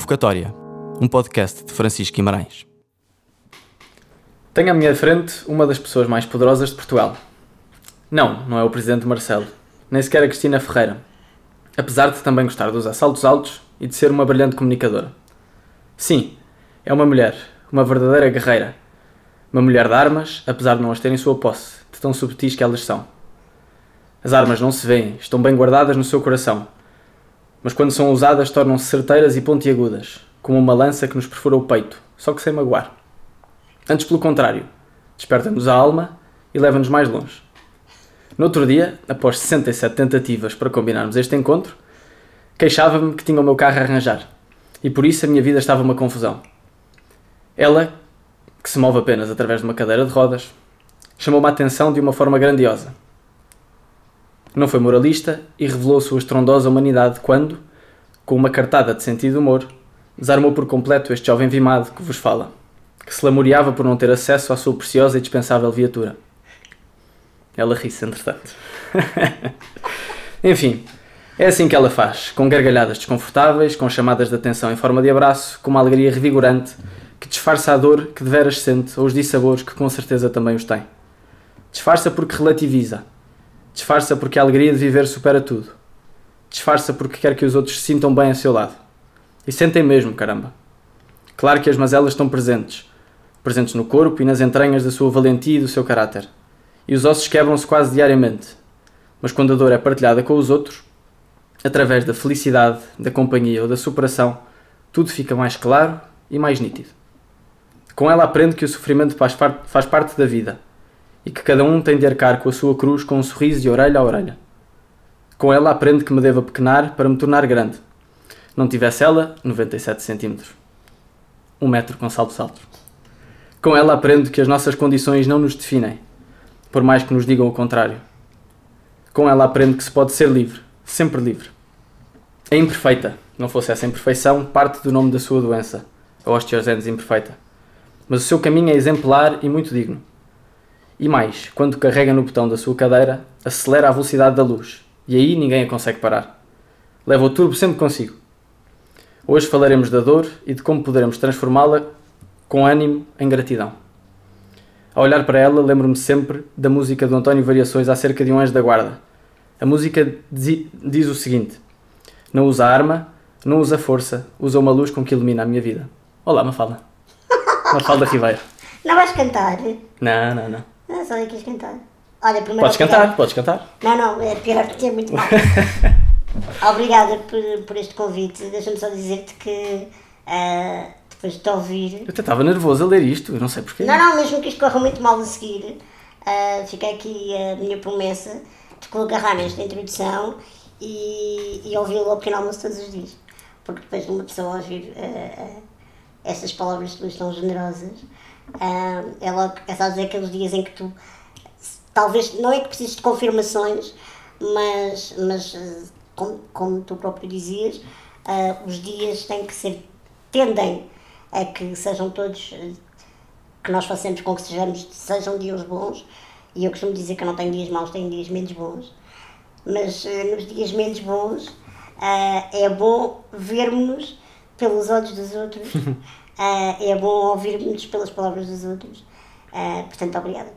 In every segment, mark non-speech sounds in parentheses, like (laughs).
Convocatória, um podcast de Francisco Guimarães. Tenho à minha frente uma das pessoas mais poderosas de Portugal. Não, não é o Presidente Marcelo, nem sequer a Cristina Ferreira, apesar de também gostar dos assaltos altos e de ser uma brilhante comunicadora. Sim, é uma mulher, uma verdadeira guerreira. Uma mulher de armas, apesar de não as ter em sua posse, de tão subtis que elas são. As armas não se veem, estão bem guardadas no seu coração. Mas quando são usadas, tornam-se certeiras e pontiagudas, como uma lança que nos perfura o peito, só que sem magoar. Antes, pelo contrário, desperta-nos a alma e leva-nos mais longe. No outro dia, após 67 tentativas para combinarmos este encontro, queixava-me que tinha o meu carro a arranjar e por isso a minha vida estava uma confusão. Ela, que se move apenas através de uma cadeira de rodas, chamou-me a atenção de uma forma grandiosa. Não foi moralista e revelou sua estrondosa humanidade quando, com uma cartada de sentido humor, desarmou por completo este jovem vimado que vos fala, que se lamuriava por não ter acesso à sua preciosa e dispensável viatura. Ela ri-se, entretanto. (laughs) Enfim, é assim que ela faz, com gargalhadas desconfortáveis, com chamadas de atenção em forma de abraço, com uma alegria revigorante que disfarça a dor que deveras sente ou os dissabores que com certeza também os tem. Disfarça porque relativiza. Disfarça porque a alegria de viver supera tudo. Disfarça porque quer que os outros se sintam bem a seu lado. E sentem mesmo, caramba. Claro que as mazelas estão presentes. Presentes no corpo e nas entranhas da sua valentia e do seu caráter. E os ossos quebram-se quase diariamente. Mas quando a dor é partilhada com os outros, através da felicidade, da companhia ou da superação, tudo fica mais claro e mais nítido. Com ela aprendo que o sofrimento faz parte da vida e que cada um tem de arcar com a sua cruz com um sorriso de orelha a orelha. Com ela aprendo que me devo pequenar para me tornar grande. Não tivesse ela, 97 centímetros. Um metro com saltos altos. Com ela aprendo que as nossas condições não nos definem, por mais que nos digam o contrário. Com ela aprendo que se pode ser livre, sempre livre. É imperfeita, não fosse essa imperfeição parte do nome da sua doença, a osteogenes imperfeita. Mas o seu caminho é exemplar e muito digno. E mais, quando carrega no botão da sua cadeira, acelera a velocidade da luz, e aí ninguém a consegue parar. Leva o turbo sempre consigo. Hoje falaremos da dor e de como poderemos transformá-la com ânimo em gratidão. Ao olhar para ela, lembro-me sempre da música do António Variações acerca de um anjo da guarda. A música diz o seguinte: Não usa arma, não usa força, usa uma luz com que ilumina a minha vida. Olá, Mafalda. (laughs) Mafalda Ribeiro. Não vais cantar? Não, não, não. Não, só quis cantar. Olha, primeiro. Podes cantar, podes cantar. Não, não, é pior porque é muito mal. (laughs) Obrigada por, por este convite. Deixa-me só dizer-te que uh, depois de te ouvir. Eu até estava nervoso a ler isto, eu não sei porquê. Não, não, mesmo que isto corra muito mal a seguir, uh, fica aqui a minha promessa de agarrar nesta introdução e, e ouvi-lo ao pequeno almoço todos os dias. Porque depois de uma pessoa ouvir uh, essas palavras de luz tão generosas, uh, é é só dizer aqueles dias em que tu talvez não é que precises de confirmações, mas, mas como, como tu próprio dizias, uh, os dias têm que ser, tendem a que sejam todos, que nós façamos com que sejamos, sejam dias bons, e eu costumo dizer que não tenho dias maus, tenho dias menos bons, mas uh, nos dias menos bons uh, é bom vermos pelos olhos dos outros, (laughs) é bom ouvirmos pelas palavras dos outros, portanto, obrigada.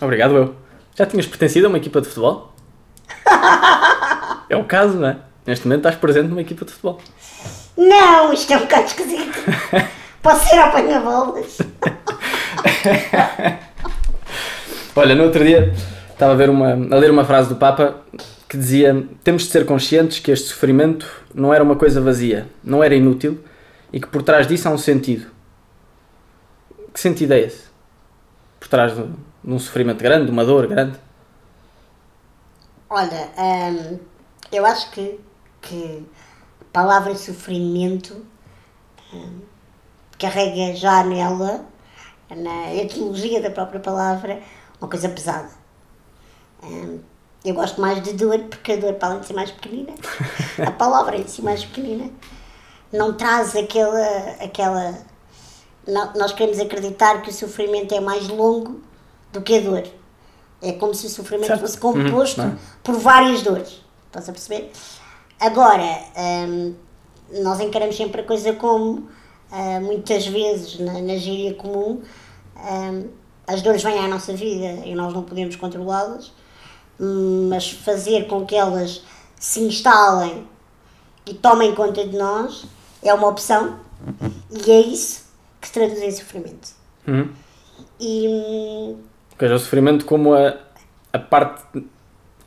Obrigado, eu. Já tinhas pertencido a uma equipa de futebol? (laughs) é o caso, não é? Neste momento estás presente numa equipa de futebol. Não, isto é um bocado esquisito. (laughs) Posso ser apanha-bolas? (laughs) Olha, no outro dia estava a, ver uma, a ler uma frase do Papa que dizia: Temos de ser conscientes que este sofrimento não era uma coisa vazia, não era inútil e que por trás disso há um sentido. Que sentido é esse? Por trás de, de um sofrimento grande, de uma dor grande? Olha, hum, eu acho que, que a palavra sofrimento hum, carrega já nela, na etimologia da própria palavra, uma coisa pesada. Hum, eu gosto mais de dor porque a dor, para além de ser mais pequenina, (laughs) a palavra em si mais pequenina, não traz aquela. aquela não, nós queremos acreditar que o sofrimento é mais longo do que a dor. É como se o sofrimento certo. fosse composto uhum, por várias dores. Estás a perceber? Agora, hum, nós encaramos sempre a coisa como, ah, muitas vezes, na, na gíria comum, ah, as dores vêm à nossa vida e nós não podemos controlá-las, hum, mas fazer com que elas se instalem e tomem conta de nós é uma opção e é isso que se traduz em sofrimento. Uhum. E Ou seja, o sofrimento como a, a parte.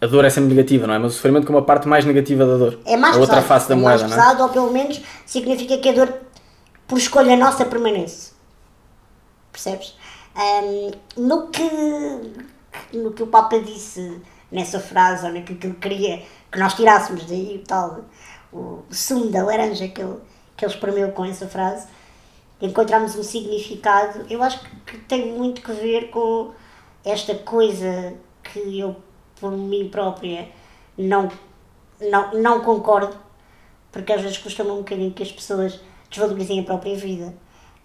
A dor é sempre negativa, não é? Mas o sofrimento como a parte mais negativa da dor. é mais a outra pesado, face da é moeda, mais não é? pesado ou pelo menos significa que a dor por escolha nossa permanece. Percebes? Hum, no, que, no que o Papa disse nessa frase, ou naquilo que ele queria que nós tirássemos daí o tal, o sumo da laranja que ele, que ele espremeu com essa frase, encontramos um significado, eu acho que, tem muito que ver com esta coisa que eu, por mim própria, não, não, não concordo, porque às vezes custa-me um bocadinho que as pessoas desvalorizem a própria vida.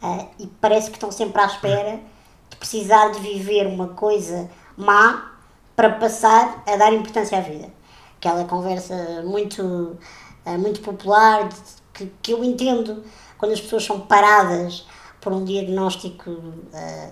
Ah, e parece que estão sempre à espera de precisar de viver uma coisa má para passar a dar importância à vida. Aquela conversa muito, ah, muito popular de- que, que eu entendo quando as pessoas são paradas por um diagnóstico ah,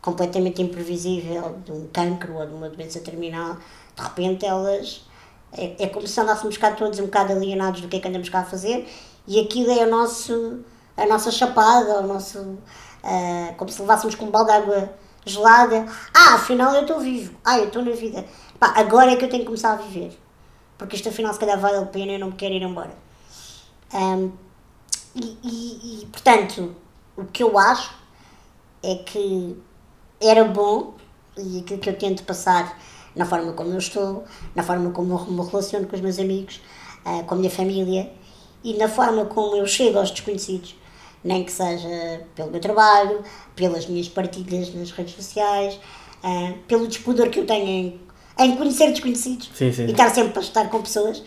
completamente imprevisível de um cancro ou de uma doença terminal, de repente elas é, é como se andássemos cá todos um bocado alienados do que é que andamos cá a fazer e aquilo é o nosso, a nossa chapada, o nosso, ah, como se levássemos com um balde de água gelada. Ah, afinal eu estou vivo. Ah, eu estou na vida. Pá, agora é que eu tenho que começar a viver. Porque isto afinal se calhar vale a pena e eu não me quero ir embora. E, e- e, portanto, o que eu acho é que era bom, e aquilo que eu tento passar na forma como eu estou, na forma como eu me relaciono com os meus amigos, ah, com a minha família e na forma como eu chego aos desconhecidos, nem que seja pelo meu trabalho, pelas minhas partilhas nas redes sociais, ah, pelo despudor que eu tenho em, em conhecer desconhecidos Sim, sim. e estar sempre a estar com pessoas,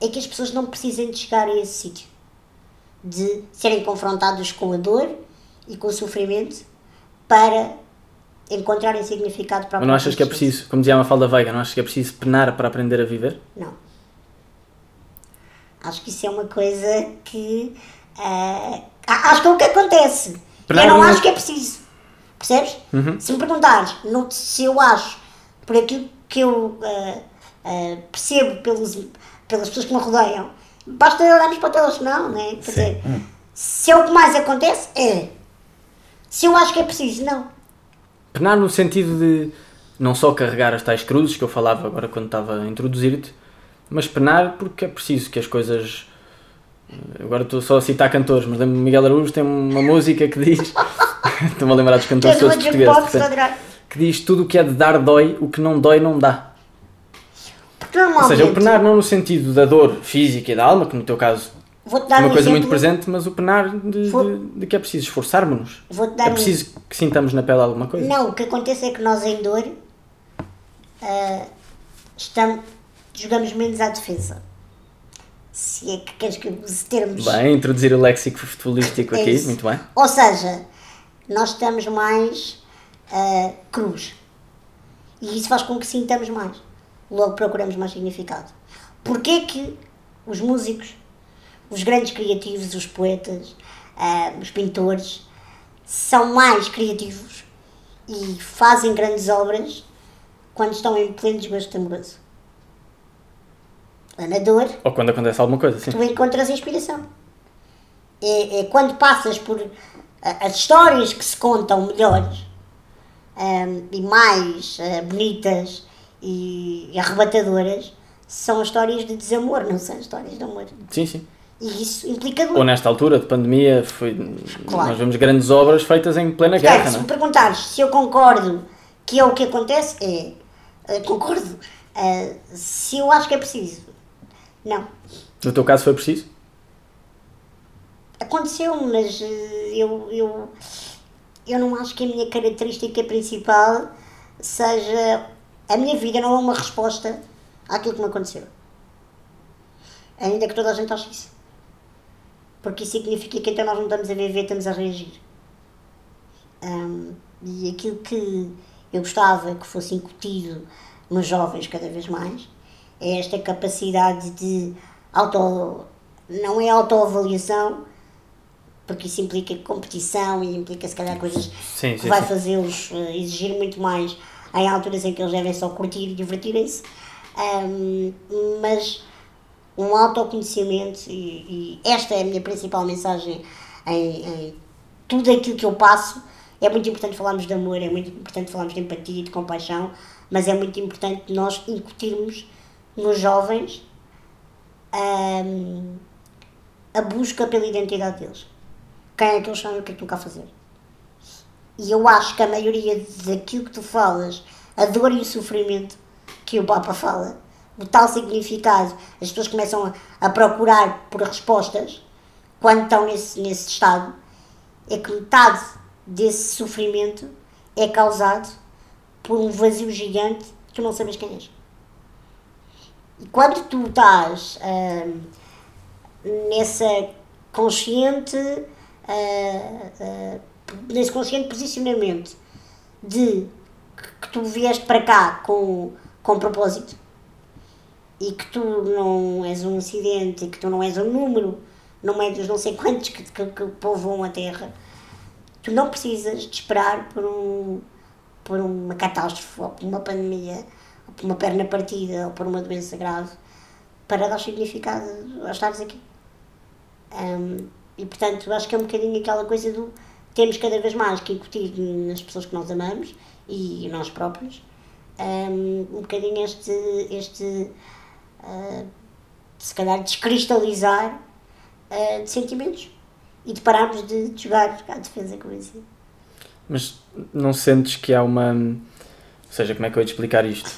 é que as pessoas não precisem de chegar a esse sítio de serem confrontados com a dor e com o sofrimento para encontrarem significado para a Mas não achas que é preciso, como dizia a Mafalda Veiga, não achas que é preciso penar para aprender a viver? Não. Acho que isso é uma coisa que. ah, acho que é o que acontece. Para eu não acho que é preciso. Percebes? Se me perguntares no- se eu acho, por aquilo que eu ah, ah, percebo pelos, pelas pessoas que me rodeiam, basta olharmos para o telejornal, não é? Quer dizer, se é o que mais acontece, é. Se eu acho que é preciso, não. Penar no sentido de não só carregar as tais cruzes que eu falava agora quando estava a introduzir-te, mas penar porque é preciso que as coisas. Agora estou só a citar cantores, mas lembro-me Miguel Araújo tem uma (laughs) música que diz. (laughs) Estou-me a lembrar dos cantores todos portugueses. portanto, que diz tudo o que é de dar dói, o que não dói não dá. Ou seja, o penar não no sentido da dor física e da alma, que no teu caso Vou-te é dar uma um coisa muito presente, mas o penar de, Vou- de- de que é preciso esforçarmos-nos. É um- preciso que sintamos na pele alguma coisa. Não, o que acontece é que nós em dor ah, estamos, jogamos menos à defesa. Se é que queres que use termos. Bem, introduzir o léxico futebolístico É aqui, isso. muito bem. Ou seja, nós estamos mais ah, cruz. E isso faz com que sintamos mais. Logo procuramos mais significado. Porquê que os músicos, os grandes criativos, os poetas, ah, os pintores, são mais criativos e fazem grandes obras quando estão em pleno desgosto amoroso? Na dor, Ou quando acontece alguma coisa, sim. tu encontras inspiração. É, é quando passas por a- as histórias que se contam melhores ahm, e mais ah, bonitas e, e arrebatadoras são as histórias de desamor, não são histórias de amor. Sim, sim. E isso implica dor. Ou nesta altura de pandemia, foi, Claro. nós vemos grandes obras feitas em plena Portanto, guerra, se não me é? perguntares se eu concordo que é o que acontece, é. ah, concordo. Ah, se eu acho que é preciso, não. No teu caso foi preciso? Aconteceu, mas eh, eu, eu, eu não acho que a minha característica principal seja. A minha vida não é uma resposta àquilo que me aconteceu. Ainda que toda a gente ache isso. Porque isso significa que então nós não estamos a viver, estamos a reagir. Ahm, e aquilo que eu gostava que fosse incutido nos jovens cada vez mais é esta capacidade de auto não é autoavaliação, porque isso implica competição e implica se calhar coisas Sim, que sim, vai sim. fazê-los eh, exigir muito mais em alturas em que eles devem só curtir e divertirem-se. Ahm, mas um autoconhecimento e, e esta é a minha principal mensagem em, em tudo aquilo que eu passo. É muito importante falarmos de amor, é muito importante falarmos de empatia de compaixão, mas é muito importante nós incutirmos nos jovens ahm, a busca pela identidade deles. Quem é que eles são e o que é que estão cá a fazer. E eu acho que a maioria daquilo que tu falas, a dor e o sofrimento que o Papa fala, o tal significado, as pessoas começam a, a procurar por respostas quando estão nesse, nesse estado, é que metade desse sofrimento é causado por um vazio gigante que tu não sabes quem és. E quando tu estás hum, nessa consciente, ah, ah, nesse consciente posicionamento de que, tu vieste para cá com, com propósito e que tu não és um acidente e que tu não és um número no meio dos não sei quantos que, que, que povoam a Terra, tu não precisas de esperar por, um, por uma catástrofe ou por uma pandemia ou por uma perna partida ou por uma doença grave para dar significado a estares aqui. Hum, e portanto, acho que é um bocadinho aquela coisa do temos cada vez mais que incutir nas pessoas que nós amamos e nós próprios um, um bocadinho este, este uh, se calhar descristalizar uh, de sentimentos e de pararmos de jogar à defesa com isso. Mas não sentes que há uma. Ou seja, como é que eu ia te explicar isto?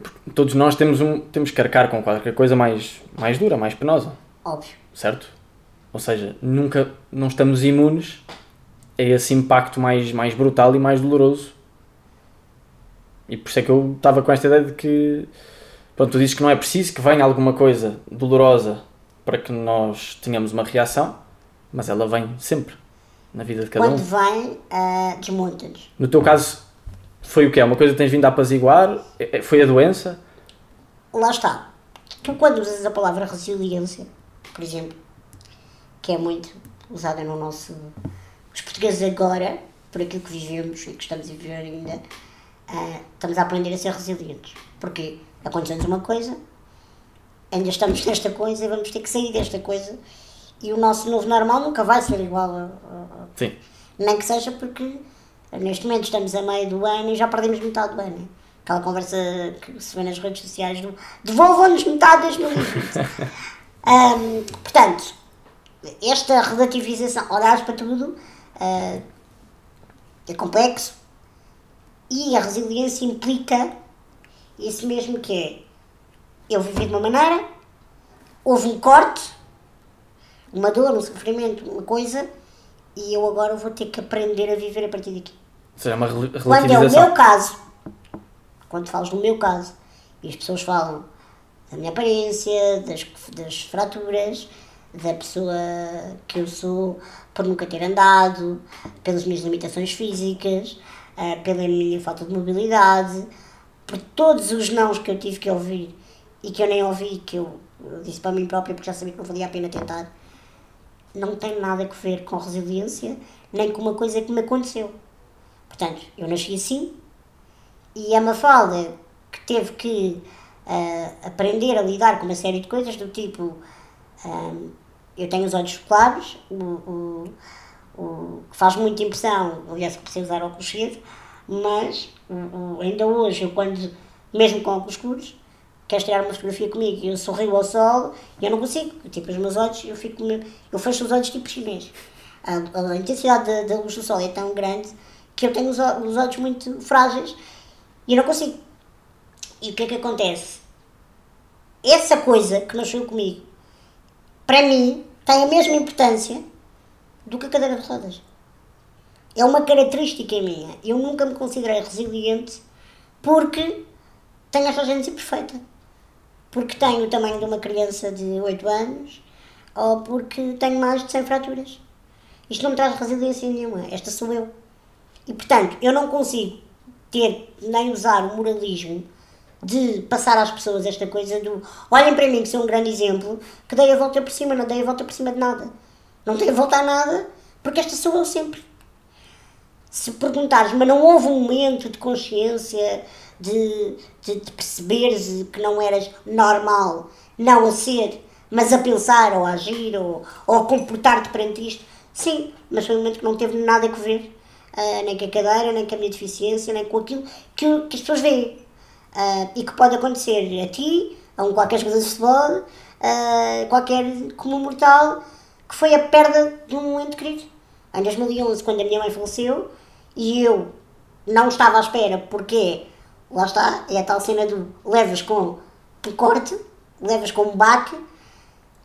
Porque Todos nós temos, um, temos que arcar com qualquer coisa mais, mais dura, mais penosa, Óbvio. certo? Ou seja, nunca não estamos imunes a esse impacto mais, mais brutal e mais doloroso. E por isso é que eu estava com esta ideia de que. Pronto, tu dizes que não é preciso que venha alguma coisa dolorosa para que nós tenhamos uma reação, mas ela vem sempre na vida de cada Quando um. vem, uh, desmonta-nos. No teu caso, foi o quê? Uma coisa que tens vindo a apaziguar? É- é- Foi a doença? Lá está. Tu quando usas a palavra resiliência, por exemplo, que é muito usada no nosso. Os portugueses agora, por aquilo que vivemos e que estamos a viver ainda, ah, estamos a aprender a ser resilientes. Porque aconteceu-nos uma coisa, ainda estamos nesta coisa e vamos ter que sair desta coisa. E o nosso novo normal nunca vai ser igual a- a- Sim. nem que seja porque neste momento estamos a meio do ano e já perdemos metade do ano. Aquela conversa que se vê nas redes sociais do devolvam-nos metade de 2020. (laughs) Ahm, portanto, esta relativização, olhares para tudo, ah, é complexo e a resiliência implica isso mesmo que é eu vivi de uma maneira, houve um corte, uma dor, um sofrimento, uma coisa, e eu agora vou ter que aprender a viver a partir daqui. Ou seja, é uma Quando é o meu caso, quando falas no meu caso, e as pessoas falam da minha aparência, das, das fraturas, da pessoa que eu sou por nunca ter andado, pelas minhas limitações físicas, ah, pela minha falta de mobilidade, por todos os nãos que eu tive que ouvir e que eu nem ouvi, que eu, eu disse para mim própria porque já sabia que não valia a pena tentar, não tem nada a ver com resiliência, nem com uma coisa que me aconteceu. Portanto, eu nasci assim e a Mafalda, que teve que ah, aprender a lidar com uma série de coisas do tipo ah, eu tenho os olhos claros, o, o, o que faz muita impressão, aliás, comecei a usar óculos cedo, mas o, ainda hoje, eu quando, mesmo com óculos escuros, queres tirar uma fotografia comigo e eu sorrio ao sol eu não consigo, tipo, os meus olhos, eu fico, eu fecho os olhos tipo chinês. A, a intensidade da, da luz do sol é tão grande que eu tenho os, os olhos muito frágeis e eu não consigo. E o que é que acontece? Essa coisa que nasceu comigo, para mim, tem a mesma importância do que a cadeira de rodas. É uma característica minha. Eu nunca me considerei resiliente porque tenho esta agência perfeita. Porque tenho o tamanho de uma criança de 8 anos ou porque tenho mais de 100 fraturas. Isto não me traz resiliência nenhuma. Esta sou eu. E portanto, eu não consigo ter nem usar o moralismo de passar às pessoas esta coisa do olhem para mim que sou um grande exemplo, que dei a volta por cima, não dei a volta por cima de nada. Não dei a volta a nada, porque esta sou eu sempre. Se perguntares, mas não houve um momento de consciência, de, de, de perceberes que não eras normal, não a ser, mas a pensar ou a agir ou, ou a comportar-te perante isto? Sim, mas foi um momento que não teve nada a ver, uh, nem com a cadeira, nem com a minha deficiência, nem com aquilo que, que as pessoas veem. Uh, e que pode acontecer a ti, a um qualquer jogador de futebol, uh, qualquer como mortal, que foi a perda de um ente querido. Em 2011, quando a minha mãe faleceu, e eu não estava à espera, porque lá está, é a tal cena do levas com um corte, levas com um baque,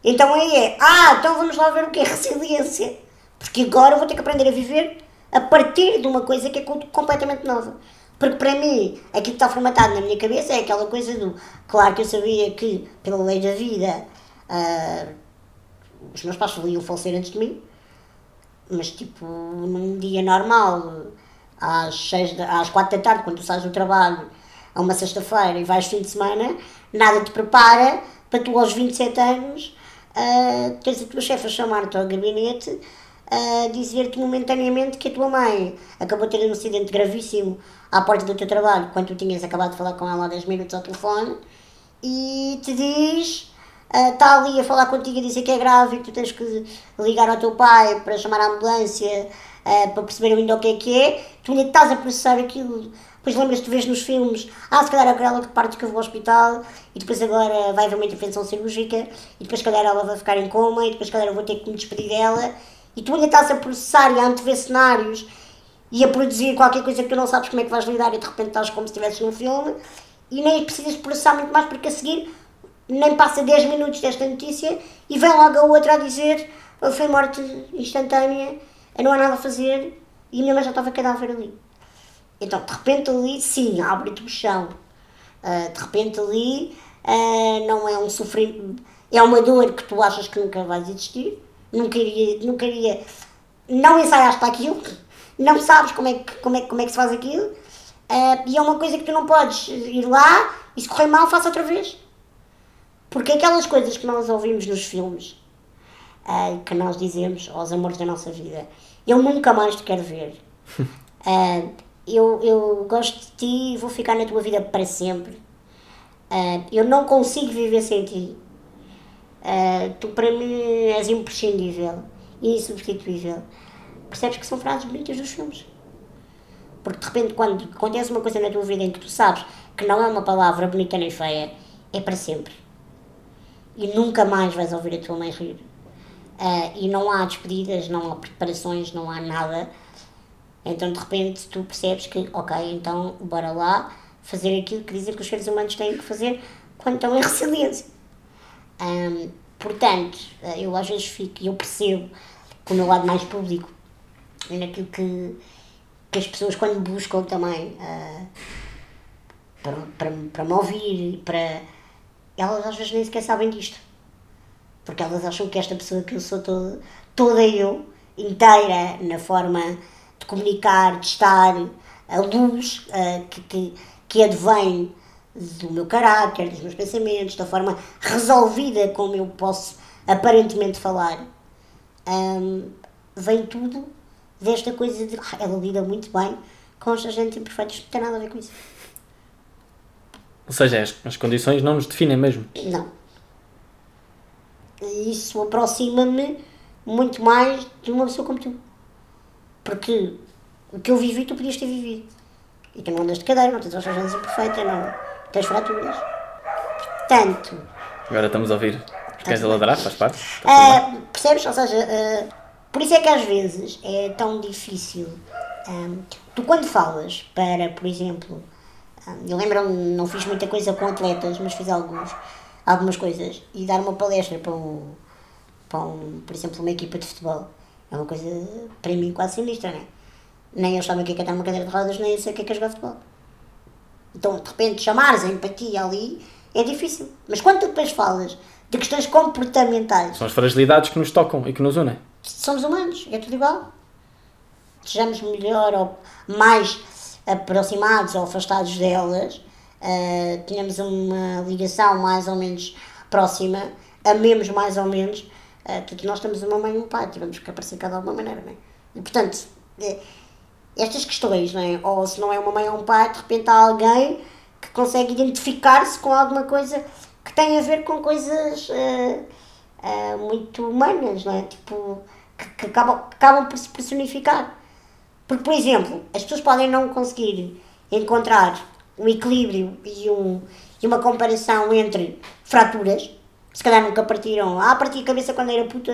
então aí é, ah, então vamos lá ver o que é resiliência, porque agora eu vou ter que aprender a viver a partir de uma coisa que é completamente nova. Porque para mim, aquilo que está formatado na minha cabeça é aquela coisa do. Claro que eu sabia que, pela lei da vida, uh, os meus pais iam falecer antes de mim, mas tipo, num dia normal, às, seis às quatro da tarde, quando tu sais do trabalho, a uma sexta-feira e vais fim de semana, nada te prepara para tu aos 27 anos uh, teres a tua chefe a chamar-te ao gabinete a dizer-te momentaneamente que a tua mãe acabou de ter um acidente gravíssimo à porta do teu trabalho, quando tu tinhas acabado de falar com ela há 10 minutos ao telefone, e te diz, está uh, ali a falar contigo a dizer que é grave e que tu tens que ligar ao teu pai para chamar a ambulância, uh, para perceber ainda o que é que é, tu ainda estás a processar aquilo, depois lembras-te, tu vês nos filmes, ah, se calhar é aquela que parte que eu vou ao hospital, e depois agora vai haver uma intervenção cirúrgica, e depois se calhar ela vai ficar em coma, e depois se calhar eu vou ter que me despedir dela, e tu ainda estás a processar e a antever cenários e a produzir qualquer coisa que tu não sabes como é que vais lidar e de repente estás como se estivesse num filme e nem precisas processar muito mais porque a seguir nem passa 10 minutos desta notícia e vem logo a outra a dizer foi morte instantânea, não há nada a fazer e a minha mãe já estava cadáver ali. Então, de repente ali, sim, abre-te o chão. Uh, de repente ali, uh, não é um sofrimento, é uma dor que tu achas que nunca vais existir, não queria, não queria, não ensaiaste para aquilo, não sabes como é que, como é, como é que se faz aquilo, uh, e é uma coisa que tu não podes ir lá e se correr mal, faça outra vez. Porque aquelas coisas que nós ouvimos nos filmes, uh, que nós dizemos aos amores da nossa vida, eu nunca mais te quero ver. Uh, (laughs) eu, eu gosto de ti e vou ficar na tua vida para sempre. eu não consigo viver sem ti. Uh, tu para mim és imprescindível e insubstituível. Percebes que são frases bonitas dos filmes. Porque de repente, quando acontece uma coisa na tua vida em que tu sabes que não é uma palavra bonita nem feia, é para sempre. E nunca mais vais ouvir a tua mãe rir. Uh, e não há despedidas, não há preparações, não há nada. Então de repente tu percebes que, ok, então bora lá fazer aquilo que dizem que os seres humanos têm que fazer quando estão em (laughs) resiliência. Portanto, eh, eu às vezes fico, eu percebo com o meu lado mais público, naquilo que, que as pessoas quando buscam também uh, para, para, para me ouvir, para, elas às vezes nem sequer sabem disto. Porque elas acham que esta pessoa que eu sou toda, toda eu, inteira, na forma de comunicar, de estar, a luz uh, que, que, que advém do meu caráter, dos meus pensamentos, da forma resolvida como eu posso aparentemente falar, um, vem tudo desta coisa de. Ah, ela lida muito bem com os agentes imperfeitos, não tem nada a ver com isso. Ou seja, as, as condições não nos definem mesmo? Não. Isso aproxima-me muito mais de uma pessoa como tu. Porque o que eu vivi, tu podias ter vivido. E tu não andas de cadeira, não tens as imperfeitas, não tens fraturas. Portanto. Agora estamos a ouvir cães a ladrar, faz parte? Uh, percebes? Ou seja, uh, por isso é que às vezes é tão difícil. Um, tu, quando falas para, por exemplo, um, eu lembro não fiz muita coisa com atletas, mas fiz alguns, algumas coisas, e dar uma palestra para um, para um, por exemplo, uma equipa de futebol é uma coisa, para mim, quase sinistra, não é? Nem eu sabia o que é que é estar numa cadeira de rodas, nem eu sei o que é que é jogar futebol. Então, de repente, chamares a empatia ali é difícil. Mas quando tu depois falas de questões comportamentais. São as fragilidades que nos tocam e que nos unem. Somos humanos, é tudo igual. Sejamos melhor ou mais aproximados ou afastados delas, uh, tínhamos uma ligação mais ou menos próxima, amemos mais ou menos, uh, nós temos uma mãe e um pai, tivemos que aparecer cada de alguma maneira, não é? E portanto, uh, estas questões, não é? Ou se não é uma mãe ou um pai, de repente há alguém que consegue identificar-se com alguma coisa que tem a ver com coisas uh, uh, muito humanas, não é? Tipo, que, que, acabam, acabam por se personificar. Porque, por exemplo, as pessoas podem não conseguir encontrar um equilíbrio e, um, e uma comparação entre fraturas, se calhar nunca partiram, ah, parti a cabeça quando era puta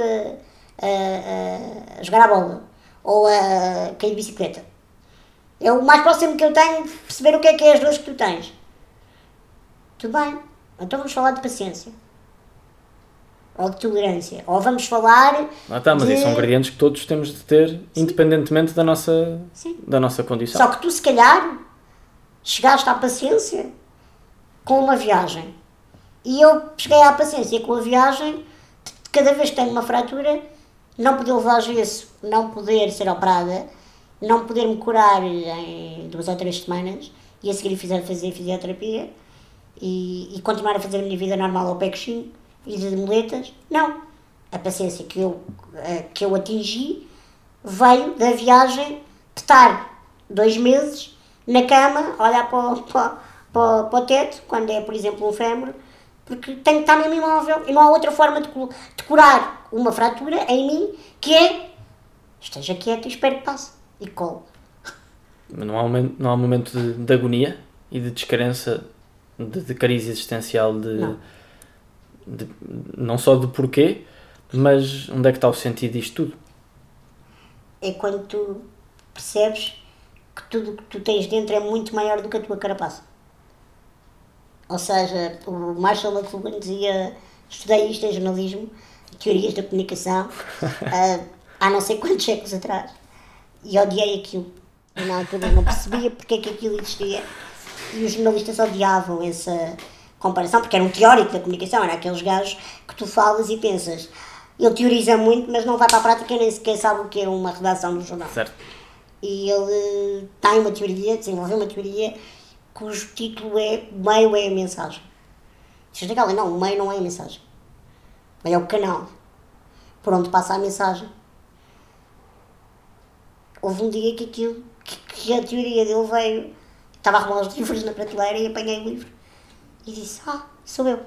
a, a jogar a bola, ou a cair de bicicleta. É o mais próximo que eu tenho de perceber o que é que é as dores que tu tens. Tudo bem, então vamos falar de paciência. Ou de tolerância. Ou vamos falar. Ah, tá, mas de... isso são ingredientes que todos temos de ter, Sim. independentemente da nossa, Sim. da nossa condição. Só que tu, se calhar, chegaste à paciência com uma viagem. E eu cheguei à paciência com a viagem, cada vez que tenho uma fratura, não poder levar gesso, não poder ser operada, não poder me curar em duas ou três semanas e a seguir fazer, fazer fisioterapia e, e, continuar a fazer a minha vida normal ao pé e de muletas. Não. A paciência que eu, que eu atingi veio da viagem de estar dois meses na cama, olhar para o, para, para, para o teto, quando é, por exemplo, um fémur, porque tenho que estar mesmo imóvel e não há outra forma de, de curar uma fratura em mim que é esteja quieto e espero que passe e colo. Não há um momento, não há um momento de, de agonia e de descrença, de, de crise existencial, de Não. de, não só de porquê, mas onde é que está o sentido disto tudo? É quando tu percebes que tudo o que tu tens dentro é muito maior do que a tua carapaça. Ou seja, o Marshall McLuhan dizia: estudei isto em jornalismo, teorias da comunicação, (laughs) ah, há não sei quantos séculos atrás. E odiei aquilo. E na altura não percebia porque é que aquilo existia. E os jornalistas odiavam essa comparação, porque era um teórico da comunicação, era aqueles gajos que tu falas e pensas. Ele teoriza muito, mas não vai para a prática nem sequer sabe o que é uma redação no jornal. Certo. E ele tem uma teoria, desenvolveu uma teoria cujo título é meio é a mensagem. Diz legal, não, o meio não é a mensagem. O meio é o canal por onde passa a mensagem. Houve um dia que aquilo, que, que a teoria dele veio, estava a arrumar os livros na prateleira e apanhei o livro e disse: Ah, sou eu.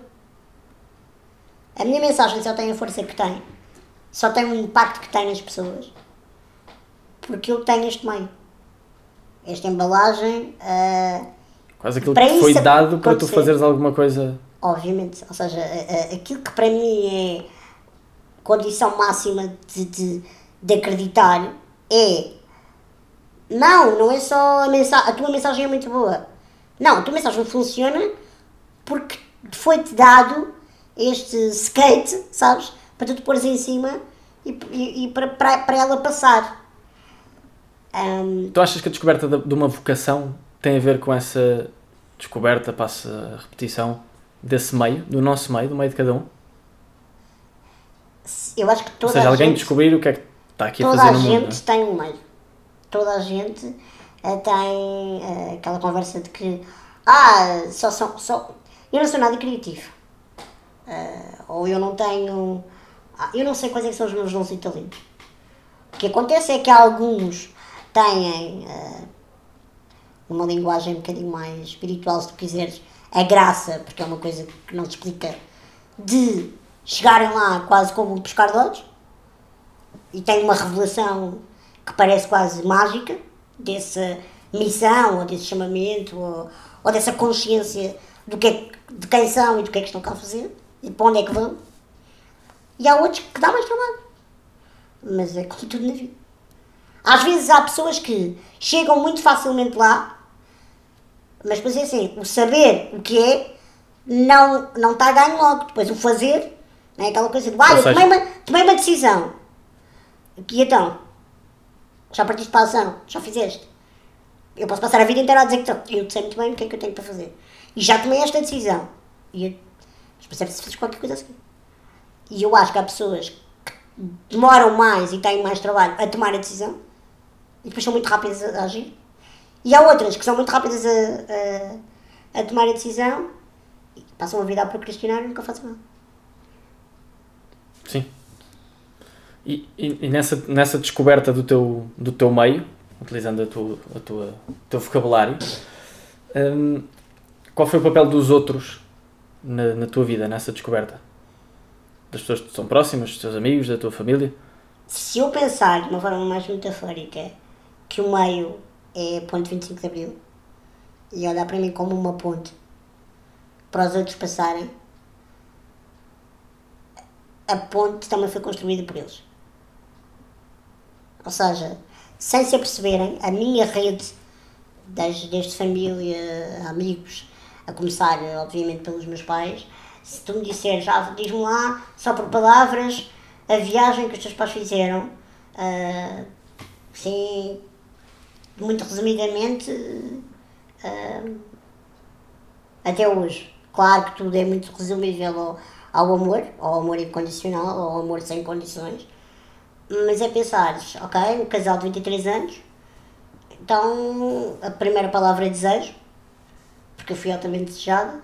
A minha mensagem só tem a força que tem, só tem o impacto que tem nas pessoas, porque eu tenho este meio. Esta embalagem. Uh, Quase aquilo Para que foi dado para tu fazeres alguma coisa. obviamente, ou seja, aquilo que para mim é condição máxima de, de, de acreditar é não, não é só a mensagem, a tua mensagem é muito boa. Não, a tua mensagem funciona porque foi-te dado este skate, sabes? Para tu te pôres em cima e, e, e para, para, para ela passar. Ahm, Tu achas que a descoberta de de uma vocação tem a ver com essa descoberta, passa a repetição, desse meio, do nosso meio, do meio de cada um? eu acho que toda Ou seja, a alguém gente... descobrir o que é que está aqui a toda fazer a no mundo. gente tem um meio. Toda a gente eh, tem eh, aquela conversa de que ah, só são. Só, eu não sou nada criativo. Eh, ou eu não tenho. ah, eu não sei quais é que são os meus dons e talentos. O que acontece é que alguns têm eh, uma linguagem um bocadinho mais espiritual, se tu quiseres, a graça, porque é uma coisa que não se explica, de chegarem lá quase como pescar de olhos e tem uma revelação que parece quase mágica dessa missão ou desse chamamento ou, ou dessa consciência do que é, de quem são e do que é que estão cá a fazer e para onde é que vão. E há outros que dá mais trabalho. Mas é como tudo na vida. Às vezes há pessoas que chegam muito facilmente lá, mas depois é assim, o saber o que é não, não está a ganho logo. Depois o fazer, não é aquela coisa de, ah, eu seja- tomei uma, tomei uma decisão. E então? Já partiste para a ação? Já fizeste? Eu posso passar a vida inteira a dizer que "Então, eu sei muito bem o que é que eu tenho para fazer. E já tomei esta decisão. E eu, mas depois é preciso fazer qualquer coisa assim. E eu acho que há pessoas que demoram mais e têm mais trabalho a tomar a decisão e depois são muito rápidas a agir. E há outras que são muito rápidas a, a, a tomar a decisão e passam a vida a procrastinar e nunca fazem nada. Sim. E, e, e nessa, nessa descoberta do teu, do teu meio, utilizando a tua, a tua, o teu vocabulário, hum, qual foi o papel dos outros na, na tua vida, nessa descoberta? Das pessoas que te são próximas, dos teus amigos, da tua família? Se eu pensar de uma forma mais metafórica que o meio é ponto 25 de Abril. E olhar para mim como uma ponte. Para os outros passarem, a ponte também foi construída por eles. Ou seja, sem se aperceberem, a minha rede, desde, desde família, amigos, a começar, obviamente, pelos meus pais, se tu me disseres, já diz-me lá, só por palavras, a viagem que os teus pais fizeram, uh, sim, muito resumidamente, uh, até hoje. Claro que tudo é muito resumível ao, ao amor, ao amor incondicional, ao amor sem condições, mas é pensar, ok, um casal de 23 anos, então a primeira palavra é desejo, porque eu fui altamente desejada,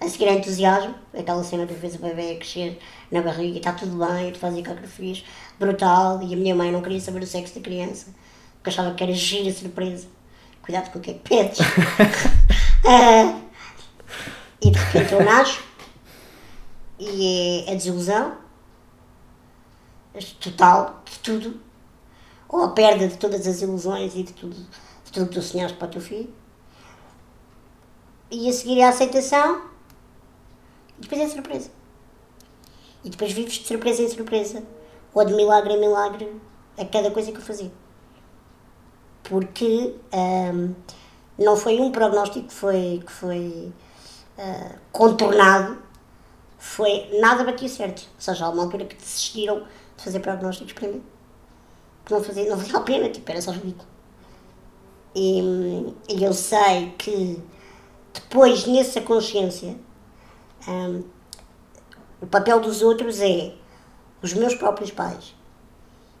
a seguir é entusiasmo, aquela cena que fez o bebê crescer na barriga está tudo bem, tu fazes ecografias, brutal, e a minha mãe não queria saber o sexo da criança, porque achava que era gira surpresa. Cuidado com o que é que pedes. uh, e de repente eu nasço, e é a desilusão, total, de tudo, ou a perda de todas as ilusões e de tudo, de tudo que tu sonhaste para o teu filho. E a seguir é a aceitação, e depois é surpresa. E depois vives de surpresa em surpresa, ou de milagre em milagre, a cada coisa que eu fazia. Porque um, não foi um prognóstico que foi, que foi uh, contornado, foi nada batia certo. Ou seja, há uma altura que desistiram de fazer prognósticos para mim. Porque não fazia, não valia a pena, tipo, era só ridículo. E, e eu sei que depois, nessa consciência, um, o papel dos outros é os meus próprios pais.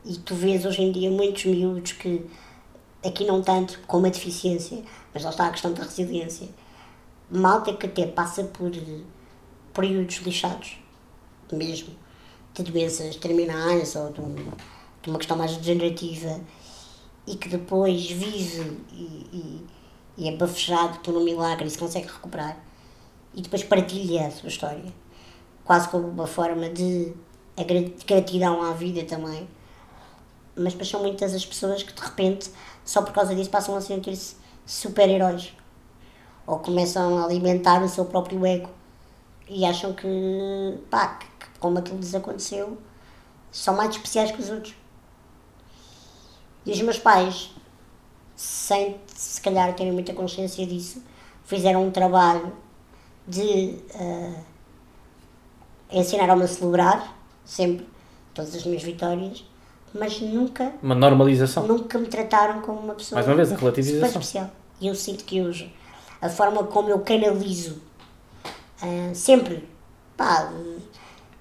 E tu vês hoje em dia muitos miúdos que, aqui não tanto com uma deficiência, mas lá está a questão da resiliência. Malta que até passa por períodos lixados, mesmo, de doenças terminais ou de, um, de uma questão mais degenerativa, e que depois vive e, e, e é bafejado por um milagre e se consegue recuperar e depois partilha a sua história, quase como uma forma de gratidão à vida também. Mas são muitas as pessoas que de repente, só por causa disso, passam a sentir-se super-heróis ou começam a alimentar o seu próprio ego e acham que, pá, que, como aquilo lhes aconteceu, são mais especiais que os outros. E os meus pais, sem se calhar terem muita consciência disso, fizeram um trabalho de uh, ensinaram-me a celebrar, sempre, todas as minhas vitórias, mas nunca. Uma normalização. Nunca me trataram como uma pessoa. Mais uma vez, a relativização. Especial. E eu sinto que hoje, a forma como eu canalizo, uh, sempre, pá,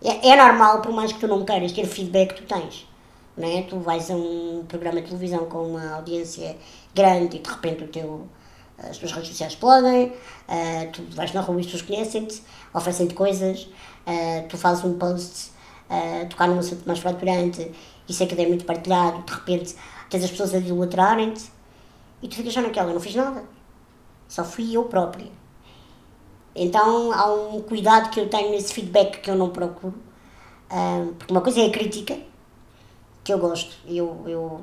é, é, normal, por mais que tu não queiras ter feedback, tu tens. Não é? Tu vais a um programa de televisão com uma audiência grande e de repente o teu as tuas redes sociais explodem, uh, tu vais na rua e as pessoas conhecem-te, oferecem-te coisas, uh, tu fazes um post, uh, tocar num assunto mais fraturante, isso é que é muito partilhado, de repente tens as pessoas a idolatrarem-te e tu ficas só naquela, eu não fiz nada, só fui eu própria. Então há um cuidado que eu tenho nesse feedback que eu não procuro, porque uma coisa é a crítica, que eu gosto, eu, eu,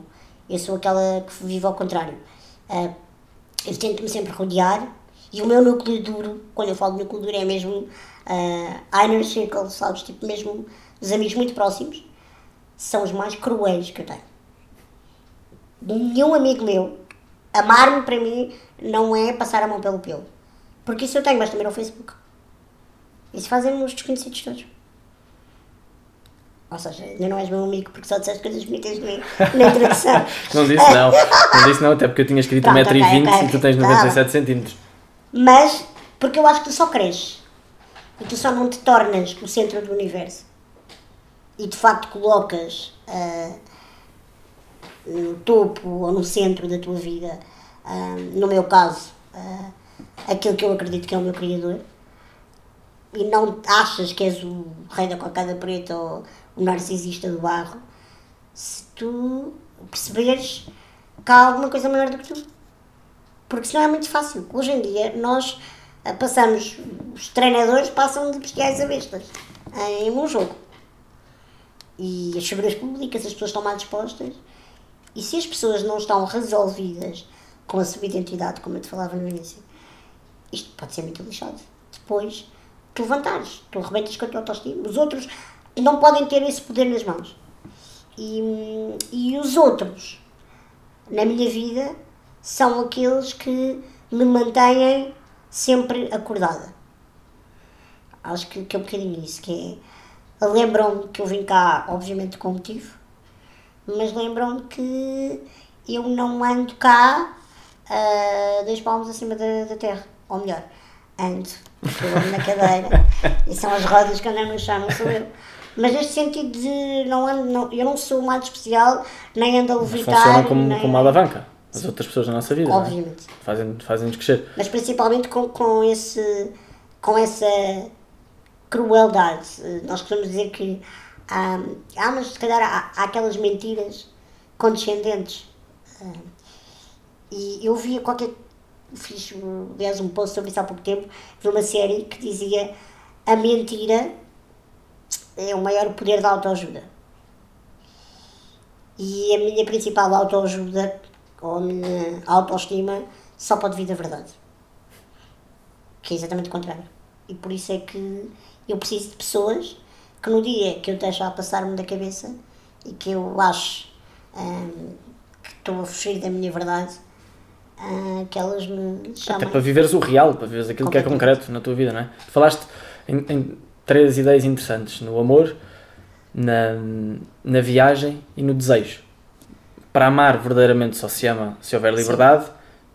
eu sou aquela que vive ao contrário Uh, eu tento-me sempre rodear e o meu núcleo duro, quando eu falo de núcleo duro, é mesmo uh, inner circle, sabes? Tipo, mesmo os amigos muito próximos, são os mais cruéis que eu tenho. Nenhum amigo meu, amar-me para mim não é passar a mão pelo pelo. Porque isso eu tenho, mas também no Facebook. Isso fazem-me os desconhecidos todos. Ou seja, ainda não és meu amigo porque só disseste coisas bonitas de mim na introdução. (laughs) não disse não, não disse não, até porque eu tinha escrito 1,20m okay, okay, e tu tens 97 cm. Mas, porque eu acho que tu só cresces. E tu só não te tornas o centro do universo. E de facto colocas uh, no topo ou no centro da tua vida, uh, no meu caso, uh, aquilo que eu acredito que é o meu Criador e não achas que és o rei da cocada preta ou o narcisista do barro, se tu perceberes que há alguma coisa maior do que tu. Porque senão é muito fácil. Hoje em dia nós eh, passamos, os treinadores passam de bestiais a bestas em um jogo. E as figuras públicas, as pessoas estão mal dispostas. E se as pessoas não estão resolvidas com a sua identidade, como eu te falava no início, isto pode ser muito lixado. Depois, tu levantares, tu arrebentas com a tua autoestima. Os outros não podem ter esse poder nas mãos. E, e os outros, na minha vida, são aqueles que me mantêm sempre acordada. Acho que, que é um bocadinho isso, que é, lembram-me que eu vim cá, obviamente, com motivo, mas lembram-me que eu não ando cá uh, dois palmos acima da, da terra, ou melhor, ando, eu ando na cadeira, (laughs) e são as rodas que andam no chão, não sou eu. Mas neste sentido de não ando, não, eu não sou mais especial, nem ando a levitar. Funciona como, nem, como uma alavanca. As outras pessoas da nossa vida. é? Obviamente. Fazem- Fazem-nos crescer. mas principalmente com, com, esse, com essa crueldade. Eh, Nós costumamos dizer que há, mas se calhar há, há aquelas mentiras condescendentes. Ah, E eu via qualquer. Fiz, aliás, um post sobre isso há pouco tempo, vi uma série que dizia a mentira é o maior poder da autoajuda. E a minha principal autoajuda, ou a minha autoestima, só pode vir da verdade. Que é exatamente o contrário. E por isso é que eu preciso de pessoas que no dia que eu deixo a passar-me da cabeça e que eu acho hum, que estou a fugir da minha verdade, hum, que elas me chamam. Até para viveres o real, para viveres aquilo que é concreto na tua vida, não é? Tu falaste em, em três ideias interessantes: no amor, na, na viagem e no desejo. Para amar, verdadeiramente só se ama se houver liberdade.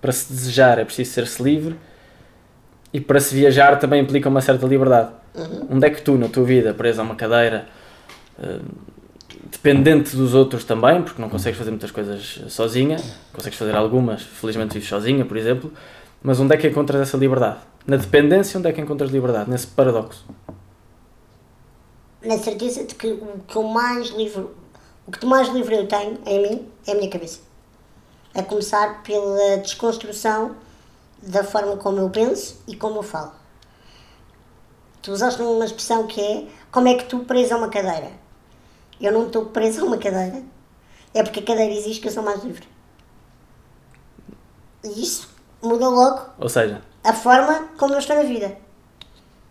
Para se desejar, é preciso ser-se livre. E para se viajar também implica uma certa liberdade. Onde é que tu, na tua vida, presa a uma cadeira, eh, dependente dos outros também, porque não consegues fazer muitas coisas sozinha, consegues fazer algumas, felizmente vives sozinha, por exemplo, mas onde é que encontras essa liberdade? Na dependência, onde é que encontras liberdade? Nesse paradoxo. na certeza de que o que eu mais livre, o que de mais livre eu tenho em mim é a minha cabeça. A começar pela desconstrução da forma como eu penso e como eu falo. Tu usaste uma expressão que é como é que tu presa a uma cadeira? Eu não estou presa a uma cadeira. É porque a cadeira existe que eu sou mais livre. E isso muda logo Ou seja, a forma como eu estou na vida.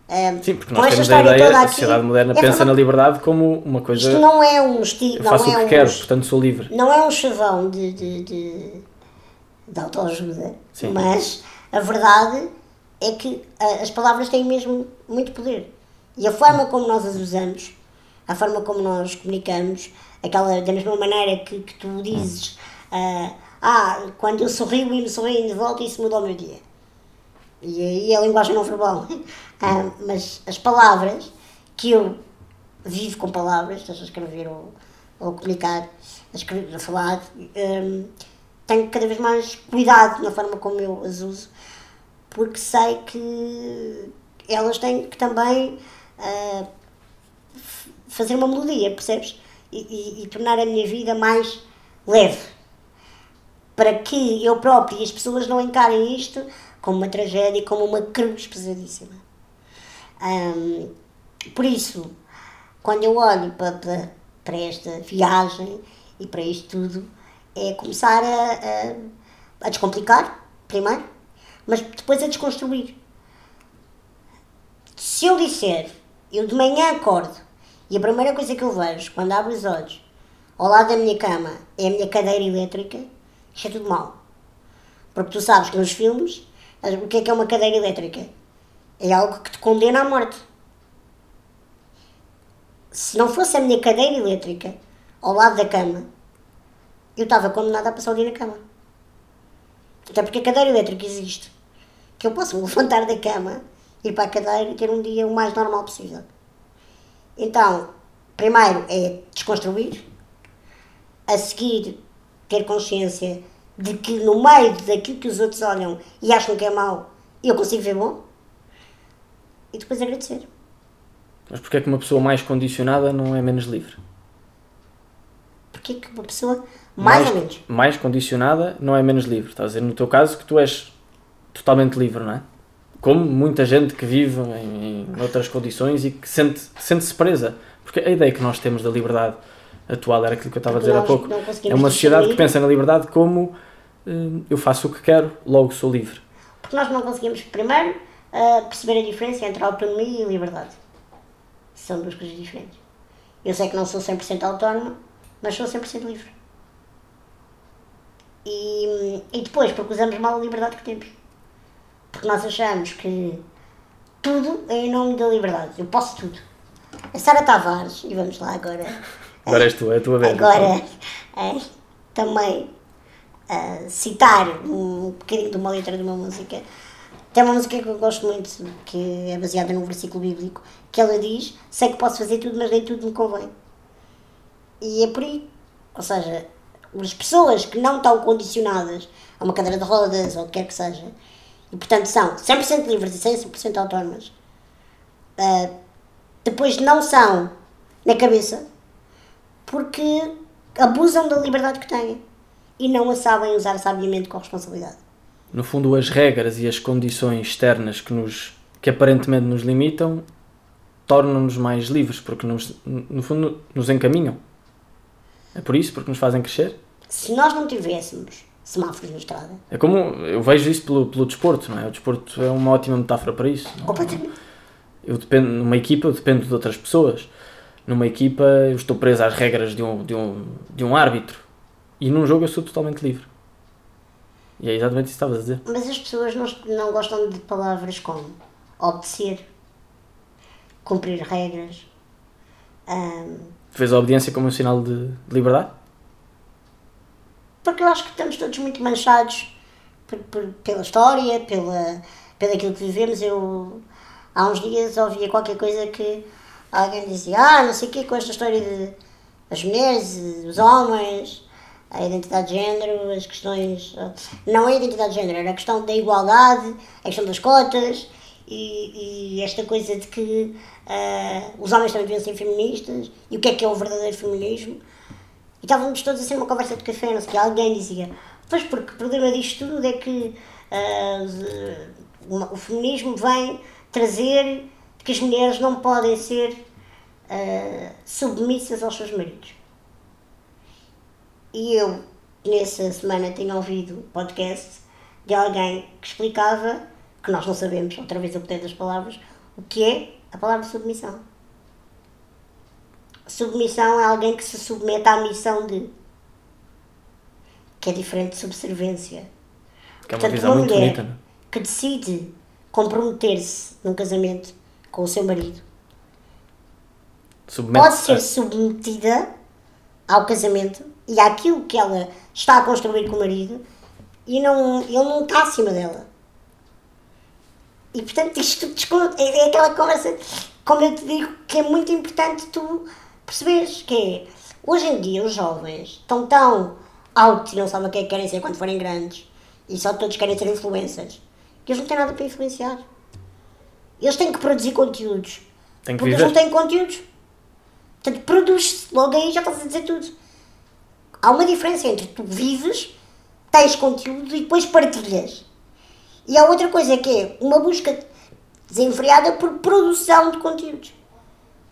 Ahm, sim, porque nós temos a ideia, a aqui, sociedade moderna é pensa verdade. na liberdade como uma coisa. Isto não é um estilo, eu não faço é o que um, quero, portanto sou livre. não é um chavão de, de, de, de autoajuda, mas a verdade é que ah, as palavras têm mesmo muito poder. E a forma como nós as usamos, a forma como nós comunicamos, aquela, da mesma maneira que, que tu dizes, ah, ah, quando eu sorrio e me sorrio de volta, isso muda o meu dia. E aí a linguagem não verbal. (laughs) Ah, mas as palavras, que eu vivo com palavras, seja a escrever ou, ou comunicar, a, escrever, a falar, hum, tenho cada vez mais cuidado na forma como eu as uso, porque sei que elas têm que também f- fazer uma melodia, percebes? E, e- e tornar a minha vida mais leve para que eu próprio e as pessoas não encarem isto como uma tragédia, como uma cruz pesadíssima. Ahm, por isso, quando eu olho para, para, para esta viagem e para isto tudo, é começar a, a, a descomplicar, primeiro, mas depois a desconstruir. Se eu disser, eu de manhã acordo e a primeira coisa que eu vejo quando abro os olhos ao lado da minha cama é a minha cadeira elétrica, isto é tudo mau. Porque tu sabes que nos filmes, o que é que é uma cadeira elétrica? É algo que te condena à morte. Se não fosse a minha cadeira elétrica ao lado da cama, eu estava condenada a passar o dia na cama. Até porque a cadeira elétrica existe. Que eu posso me (laughs) levantar da cama, ir para a cadeira e ter um dia o mais normal possível. Então, primeiro é desconstruir, a seguir ter consciência de que no meio daquilo que os outros olham e acham que é mau, eu consigo ver bom e depois agradecer. Mas porquê é que uma pessoa mais condicionada não é menos livre? Porquê que uma pessoa mais, ou menos Mais condicionada não é menos livre. Estás a dizer, no teu caso, que tu és totalmente livre, não é? Como muita gente que vive em, em outras condições e que sente, sente-se presa. Porque a ideia que nós temos da liberdade atual era aquilo que eu estava a dizer há pouco. É uma sociedade que pensa na liberdade como eh, eu faço o que quero, logo sou livre. Porque nós não conseguimos, primeiro, ah, perceber a diferença entre autonomia e liberdade. São duas coisas diferentes. Eu sei que não sou 100% autónoma, mas sou 100% livre. E, e depois, porque usamos mal a liberdade que temos. Porque nós achamos que tudo é em nome da liberdade. Eu posso tudo. A Sara Tavares, e vamos lá agora. Agora és tu, é a tua vez. Agora, é, também ah, citar um bocadinho de uma letra de uma música. Tem uma música que eu gosto muito, que é baseada num versículo bíblico, que ela diz: Sei que posso fazer tudo, mas nem tudo me convém. E é por aí. Ou seja, as pessoas que não estão condicionadas a uma cadeira de rodas ou o que quer que seja, e portanto são 100% livres e 100% autónomas, ah, depois não são na cabeça porque abusam da liberdade que têm e não a sabem usar sabiamente com responsabilidade. No fundo, as regras e as condições externas que, nos, que aparentemente nos limitam tornam-nos mais livres, porque nos, no fundo nos encaminham. É por isso, porque nos fazem crescer. Se nós não tivéssemos semáforos na estrada, É como eu vejo isso pelo, pelo desporto, não é? O desporto é uma ótima metáfora para isso. é? completamente. Eu dependo, numa equipa, eu dependo de outras pessoas. Numa equipa, eu estou preso às regras de um, de um, de um árbitro. E num jogo, eu sou totalmente livre. E é exatamente isso que estavas a dizer. Mas as pessoas não, não gostam de palavras como obedecer, cumprir regras. ahm, Fez a obediência como um sinal de liberdade? Porque eu acho que estamos todos muito manchados por- por- pela história, pela, pelo aquilo que vivemos. Eu há uns dias ouvia qualquer coisa que alguém dizia, ah, não sei o quê, com esta história de as mulheres, os homens, a identidade de género, as questões. Não é a identidade de género, era a questão da igualdade, a questão das cotas e, e esta coisa de que ah, os homens também deviam ser feministas e o que é que é o verdadeiro feminismo. E estávamos todos assim numa conversa de café, não sei o que, alguém dizia, pois porque o problema disto tudo é que uma- o feminismo vem trazer que as mulheres não podem ser ah, submissas aos seus maridos. E eu, nessa semana, tinha ouvido um podcast de alguém que explicava, que nós não sabemos, outra vez eu botei das palavras, o que é a palavra submissão. Submissão é alguém que se submete à missão de. que é diferente de subservência. Que é uma Portanto, visão uma muito mulher bonita, é? que decide comprometer-se num casamento com o seu marido Submete pode ser submetida ao casamento e àquilo que ela está a construir com o marido e não, ele não está acima dela. E portanto isto é, é aquela conversa, como eu te digo, que é muito importante tu perceberes que é, hoje em dia os jovens estão tão altos e não sabem o que é que querem ser quando forem grandes e só todos querem ser influencers que eles não têm nada para influenciar. Eles têm que produzir conteúdos. Tem que porque eles não viver. têm conteúdos. Portanto, produz-se. Logo aí já estás a dizer tudo. Há uma diferença entre tu vives, tens conteúdo e depois partilhas. E há outra coisa que é uma busca desenfreada por produção de conteúdos.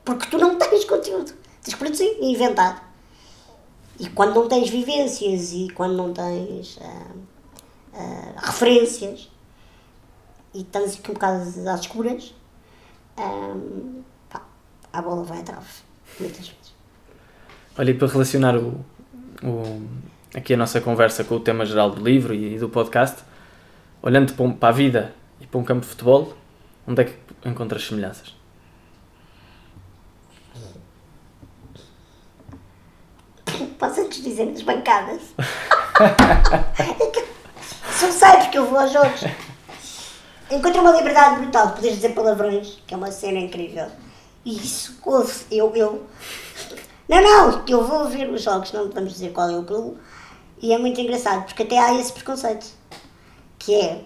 Porque tu não tens conteúdo. Tens que produzir e inventar. E quando não tens vivências e quando não tens ah, ah, referências e estamos aqui um bocado às escuras, ah, pá, a bola vai trave. Muitas vezes. Olha, e para relacionar o, o- aqui a nossa conversa com o tema geral do livro e, do podcast, olhando para, um- para a vida e para um campo de futebol, onde é que encontras semelhanças? Posso antes dizer nas bancadas? (laughs) é que só sei porque eu vou aos jogos. Encontro uma liberdade brutal de poderes dizer palavrões, que é uma cena incrível. E isso, ouve, eu, eu. Não, não, eu vou ver os jogos, não vamos dizer qual é o clube. E é muito engraçado, porque até há esse preconceito. Que é.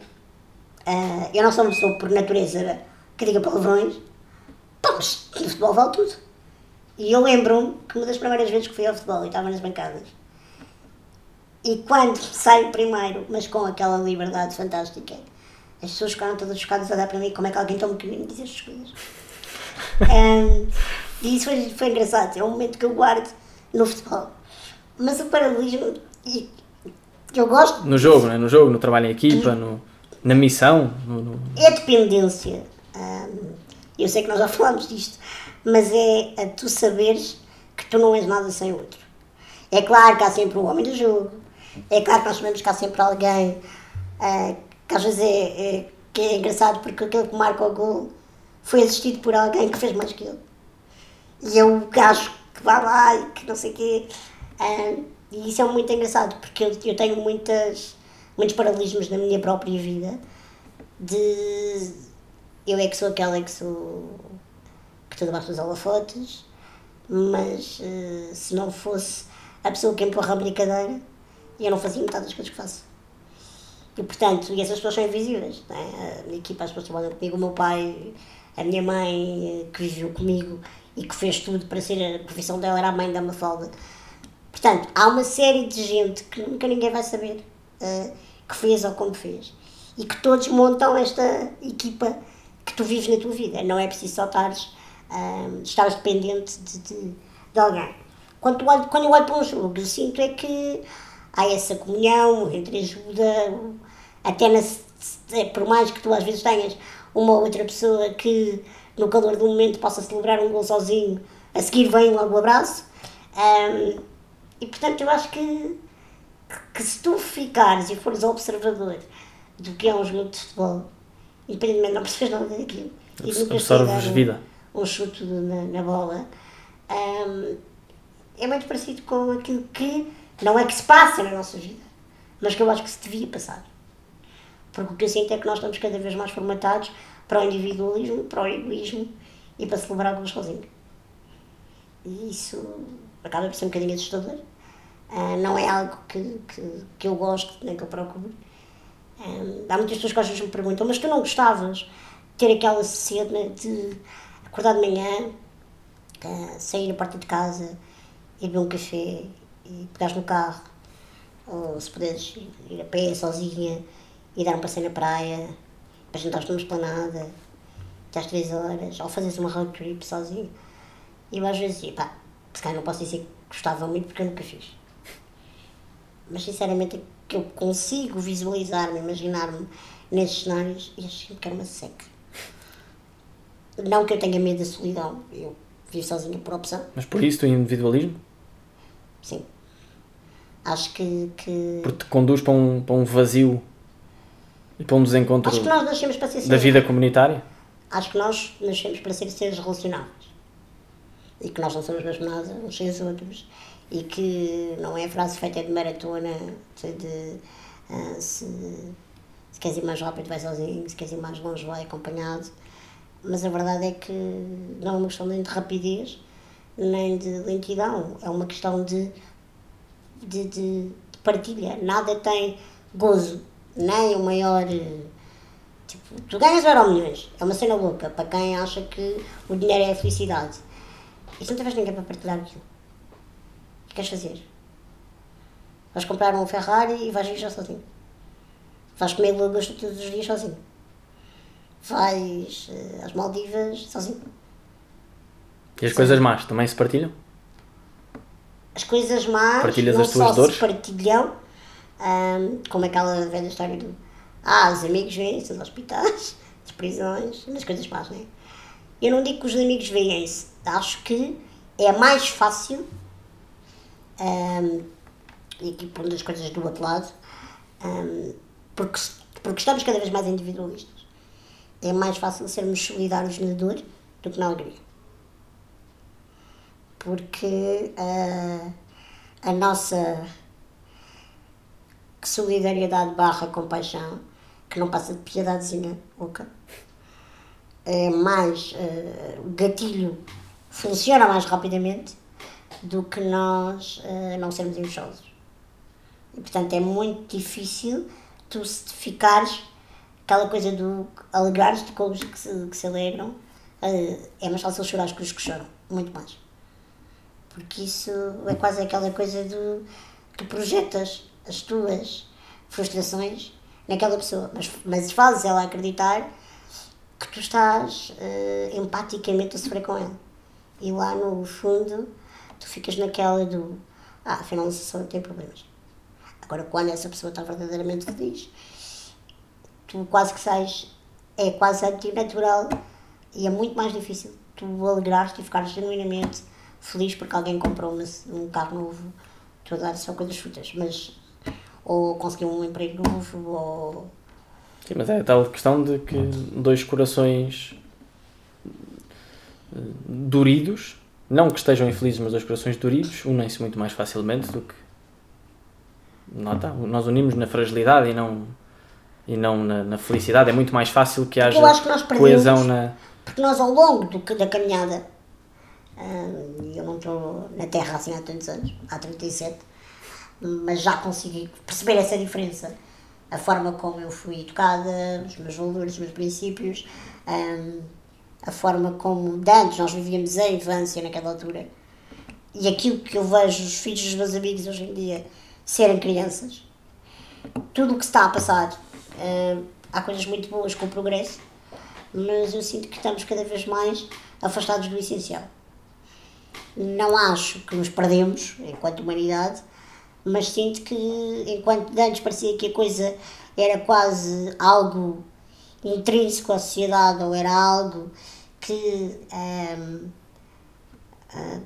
Uh, eu não sou uma pessoa por natureza que diga palavrões, pá, mas no futebol vale tudo. E eu lembro-me que uma das primeiras vezes que fui ao futebol e estava nas bancadas, e quando saio primeiro, mas com aquela liberdade fantástica, as pessoas ficaram todas chocadas a dar para mim como é que alguém tão pequenino diz estas coisas. (laughs) um, e isso foi, foi engraçado, é um momento que eu guardo no futebol. Mas o paralelismo, e eu gosto. No jogo, né? no jogo, no trabalho em equipa, no, na missão. No, no... É dependência. Um, eu sei que nós já (laughs) falámos disto, mas é a tu saberes que tu não és nada sem outro. É claro que há sempre o homem do jogo, é claro que nós sabemos que há sempre alguém uh, que às vezes é, é, que é engraçado porque aquele que marca o gol foi assistido por alguém que fez mais que ele. E é o gajo que vai lá e que não sei o quê. Uh, e isso é muito engraçado porque eu, eu tenho muitas, muitos paralelismos na minha própria vida de eu é que sou aquela que sou que estou debaixo dos holofotes, mas uh, se não fosse a pessoa que empurra a brincadeira, eu não fazia metade das coisas que faço. E portanto, e essas pessoas são invisíveis. É? A minha equipa, as pessoas que trabalham comigo, o meu pai, a minha mãe, eh, que viveu comigo e que fez tudo para ser a profissão dela, era a mãe da Mafalda. Portanto, há uma série de gente que nunca ninguém vai saber uh, que fez ou como fez. E que todos montam esta equipa que tu vives na tua vida. Não é preciso só estares, estares dependente de, de, de alguém. Quando, olho, quando eu olho para um jogo, eu sinto é que há essa comunhão, entre ajuda, até na, por mais que tu às vezes tenhas uma ou outra pessoa que no calor do momento possa celebrar um gol sozinho, a seguir vem logo o abraço. Um, e portanto eu acho que, que se tu ficares e fores observador do que é um jogo de futebol, independentemente não percebes nada daquilo, absorves vida. Um, um chute na, na bola, um, é muito parecido com aquilo que não é que se passa na nossa vida, mas que eu acho que se devia passar. Porque o que eu sinto é que nós estamos cada vez mais formatados para o individualismo, para o egoísmo e para celebrar gols sozinho. E isso acaba por ser um bocadinho assustador. Uh, não é algo que, que, que eu gosto, nem que eu procuro. Um, há muitas pessoas que às vezes me perguntam, mas tu não gostavas de ter aquela cena de acordar de manhã, uh, sair da porta de casa, ir beber um café e pegares no carro, ou se puderes ir a pé sozinha e dar um passeio na praia, para jantares numa esplanada, até às 3 horas, ou fazeres uma road trip sozinho. E eu às vezes, pá, se calhar não posso dizer que gostava muito porque eu nunca fiz. Mas sinceramente que eu consigo visualizar-me, imaginar-me nesses cenários e acho que era uma seca. Não que eu tenha medo da solidão, eu vivo sozinha por opção. Mas por isso o individualismo? Sim. Acho que. que... Porque te conduz para um, para um vazio e para um desencontro Acho que nós nascemos para ser da vida comunitária? Acho que nós nascemos para ser seres relacionáveis. E que nós não somos mesmo nada uns sem os outros. E que não é a frase feita de maratona, de uh, se, se queres ir mais rápido vai sozinho, se queres ir mais longe vai acompanhado. Mas a verdade é que não é uma questão nem de rapidez, nem de lentidão. É uma questão de, de, de, de partilha. Nada tem gozo, nem o maior. Tipo, tu ganhas euro milhões, é uma cena louca para quem acha que o dinheiro é a felicidade. E se não tiveres ninguém para partilhar aquilo, o que queres fazer? Vais comprar um Ferrari e vais viajar sozinho. Vais comer lagosta todos os dias sozinho. Vais uh, às Maldivas sozinho. E as Sim. coisas más também se partilham? As coisas más Partilhas não as tuas só dores? se partilham, um, como aquela velha história do ah, os amigos vêm-se dos hospitais, (laughs) das prisões, das coisas más, não é? Eu não digo que os amigos veem-se, acho que é mais fácil, um, e aqui uma das coisas do outro lado, um, porque, porque estamos cada vez mais individualistas. É mais fácil sermos solidários na dor do que na alegria porque uh, a nossa solidariedade barra compaixão, que não passa de piedadezinha louca, é mais. Uh, o gatilho funciona mais rapidamente do que nós uh, não sermos invejosos. E portanto é muito difícil tu ficares aquela coisa do alegrar-te com os que se, que se alegram, uh, é mais fácil chorar com os que choram, muito mais. Porque isso é quase aquela coisa do que projetas as tuas frustrações naquela pessoa, mas, mas fazes ela acreditar que tu estás uh, empaticamente a sofrer com ela. E lá no fundo tu ficas naquela do ah, afinal pessoa tem problemas. Agora quando essa pessoa está verdadeiramente feliz, tu quase que sais, é quase antinatural e é muito mais difícil tu alegrares-te e ficares genuinamente feliz porque alguém comprou um carro novo, tu a dar só coisas frutas, mas ou conseguir um emprego novo ou Sim, mas é a tal questão de que dois corações eh, doridos, não que estejam infelizes, mas dois corações doridos, unem-se muito mais facilmente do que. Nota, nós unimos na fragilidade e não, e não na, na felicidade. É muito mais fácil que haja que coesão na. Porque nós, ao longo do, da caminhada, hum, eu não estou na Terra assim há tantos anos, há 37, mas já consegui perceber essa diferença a forma como eu fui educada, os meus valores, os meus princípios, um, a forma como de antes nós vivíamos a infância naquela altura e aquilo que eu vejo os filhos dos meus amigos hoje em dia serem crianças, tudo o que está a passar, um, há coisas muito boas com o progresso, mas eu sinto que estamos cada vez mais afastados do essencial. Não acho que nos perdemos enquanto humanidade, mas sinto que enquanto antes parecia que a coisa era quase algo intrínseco à sociedade ou era algo que um, um, ah,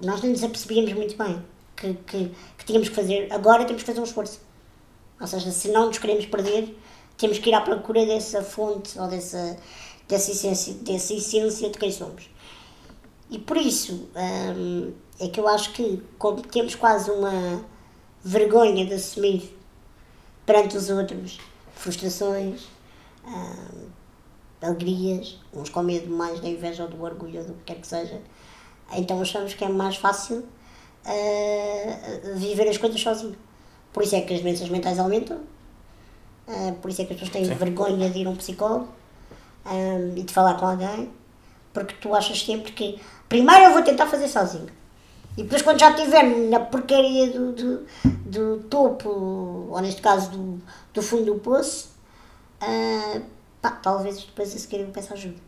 nós nem nos apercebíamos muito bem que, que, que, tínhamos que fazer, agora temos que fazer um esforço. Ou seja, se não nos queremos perder, temos que ir à procura dessa fonte ou dessa, dessa, essência, dessa essência de quem somos. E por isso um, é que eu acho que como temos quase uma vergonha de assumir perante os outros frustrações, hum, alegrias, uns com medo mais da inveja ou do orgulho ou do que quer que seja. Então achamos que é mais fácil uh, viver as coisas sozinho. Por isso é que as doenças mentais aumentam, uh, por isso é que as pessoas têm Sim. vergonha de ir a um psicólogo um, e de falar com alguém, porque tu achas sempre que primeiro eu vou tentar fazer sozinho e depois quando já estiver na porcaria do, do, do, topo, ou neste caso do, do fundo do poço, uh, pá, talvez depois a seguir eu peço ajuda.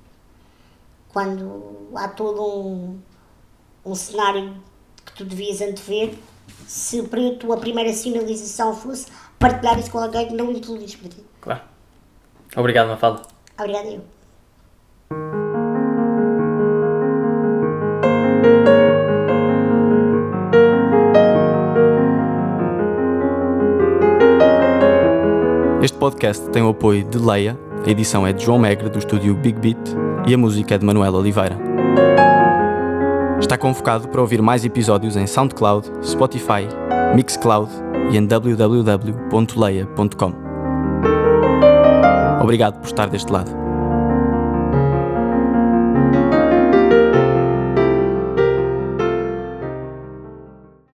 Quando há todo um, um cenário que tu devias antever, se a tua primeira sinalização fosse partilhar isso com alguém que não introduz para ti. Claro. Obrigado, Mafalda. Obrigada eu. Este podcast tem o apoio de Leia, a edição é de João Megre, do estúdio Big Beat, e a música é de Manuel Oliveira. Está convocado para ouvir mais episódios em SoundCloud, Spotify, Mixcloud e em www.leia.com. Obrigado por estar deste lado.